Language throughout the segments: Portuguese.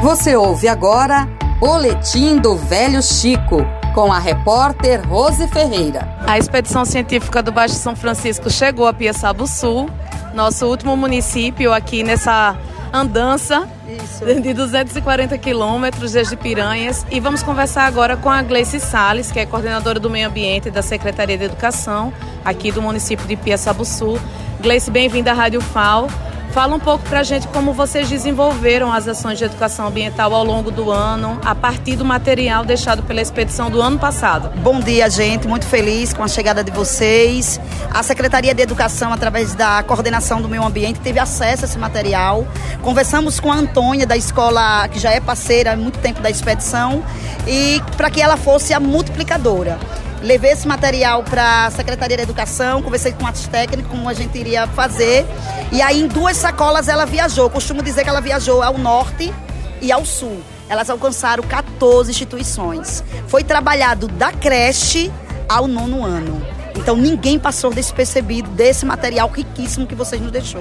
Você ouve agora Boletim do Velho Chico, com a repórter Rose Ferreira. A expedição científica do Baixo São Francisco chegou a Piaçabu Sul, nosso último município aqui nessa andança Isso. de 240 quilômetros desde Piranhas. E vamos conversar agora com a Gleice Sales, que é coordenadora do Meio Ambiente da Secretaria de Educação aqui do município de Piaçabu Sul. Gleice, bem-vinda à Rádio FAO. Fala um pouco para a gente como vocês desenvolveram as ações de educação ambiental ao longo do ano, a partir do material deixado pela expedição do ano passado. Bom dia, gente. Muito feliz com a chegada de vocês. A Secretaria de Educação, através da coordenação do meio ambiente, teve acesso a esse material. Conversamos com a Antônia, da escola que já é parceira há muito tempo da expedição, e para que ela fosse a multiplicadora. Levei esse material para a Secretaria de Educação, conversei com os técnicos como a gente iria fazer. E aí, em duas sacolas, ela viajou. Costumo dizer que ela viajou ao norte e ao sul. Elas alcançaram 14 instituições. Foi trabalhado da creche ao nono ano. Então ninguém passou despercebido desse material riquíssimo que vocês nos deixou.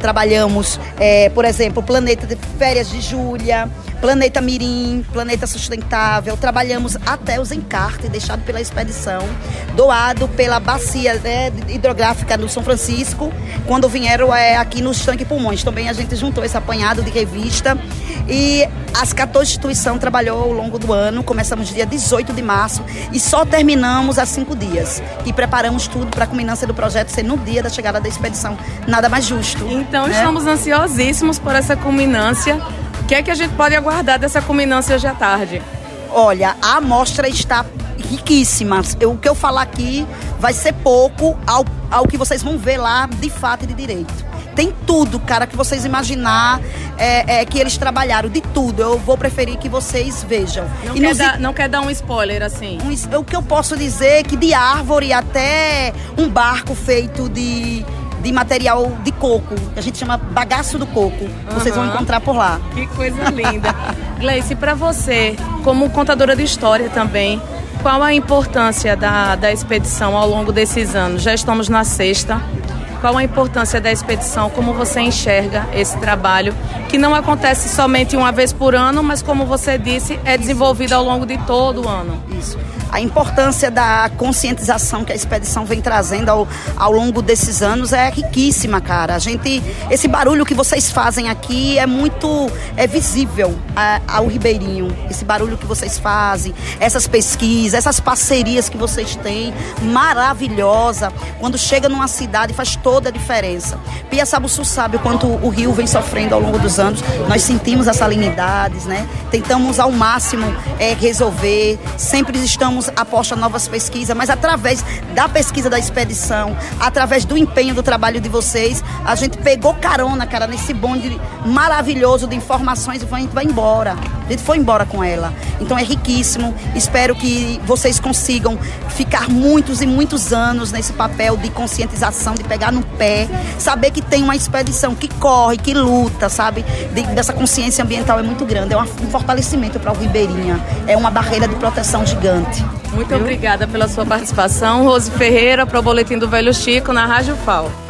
Trabalhamos, é, por exemplo, Planeta de Férias de Júlia, Planeta Mirim, Planeta Sustentável. Trabalhamos até os encartes deixados pela expedição, doado pela bacia né, hidrográfica do São Francisco, quando vieram é, aqui nos tanques pulmões. Também a gente juntou esse apanhado de revista e as 14 instituições trabalhou ao longo do ano. Começamos dia 18 de março e só terminamos há cinco dias. E preparamos tudo para a culminância do projeto ser no dia da chegada da expedição. Nada mais justo. Então né? estamos ansiosíssimos por essa culminância. O que é que a gente pode aguardar dessa culminância hoje à tarde? Olha, a amostra está riquíssima. Eu, o que eu falar aqui vai ser pouco ao, ao que vocês vão ver lá de fato e de direito tem tudo, cara, que vocês imaginar é, é, que eles trabalharam, de tudo. Eu vou preferir que vocês vejam. Não, quer, nos... dar, não quer dar um spoiler, assim? Um, o que eu posso dizer é que de árvore até um barco feito de de material de coco, que a gente chama bagaço do coco. Uhum. Vocês vão encontrar por lá. Que coisa linda. Gleice, para você, como contadora de história também, qual a importância da, da expedição ao longo desses anos? Já estamos na sexta. Qual a importância da expedição? Como você enxerga esse trabalho que não acontece somente uma vez por ano, mas como você disse, é desenvolvido ao longo de todo o ano? Isso a importância da conscientização que a expedição vem trazendo ao, ao longo desses anos é riquíssima, cara. A gente, esse barulho que vocês fazem aqui é muito é visível a, ao Ribeirinho. Esse barulho que vocês fazem, essas pesquisas, essas parcerias que vocês têm, maravilhosa. Quando chega numa cidade faz toda a diferença. Pia Sabuçu sabe o quanto o rio vem sofrendo ao longo dos anos. Nós sentimos as salinidades, né? Tentamos ao máximo é, resolver. Sempre estamos estamos aposta novas pesquisas, mas através da pesquisa da expedição, através do empenho do trabalho de vocês, a gente pegou carona, cara, nesse bonde maravilhoso de informações e vai embora. A gente foi embora com ela. Então é riquíssimo. Espero que vocês consigam ficar muitos e muitos anos nesse papel de conscientização, de pegar no pé, saber que tem uma expedição que corre, que luta, sabe? De, dessa consciência ambiental é muito grande. É um fortalecimento para o Ribeirinha. É uma barreira de proteção gigante. Muito obrigada pela sua participação. Rose Ferreira, para o Boletim do Velho Chico, na Rádio FAO.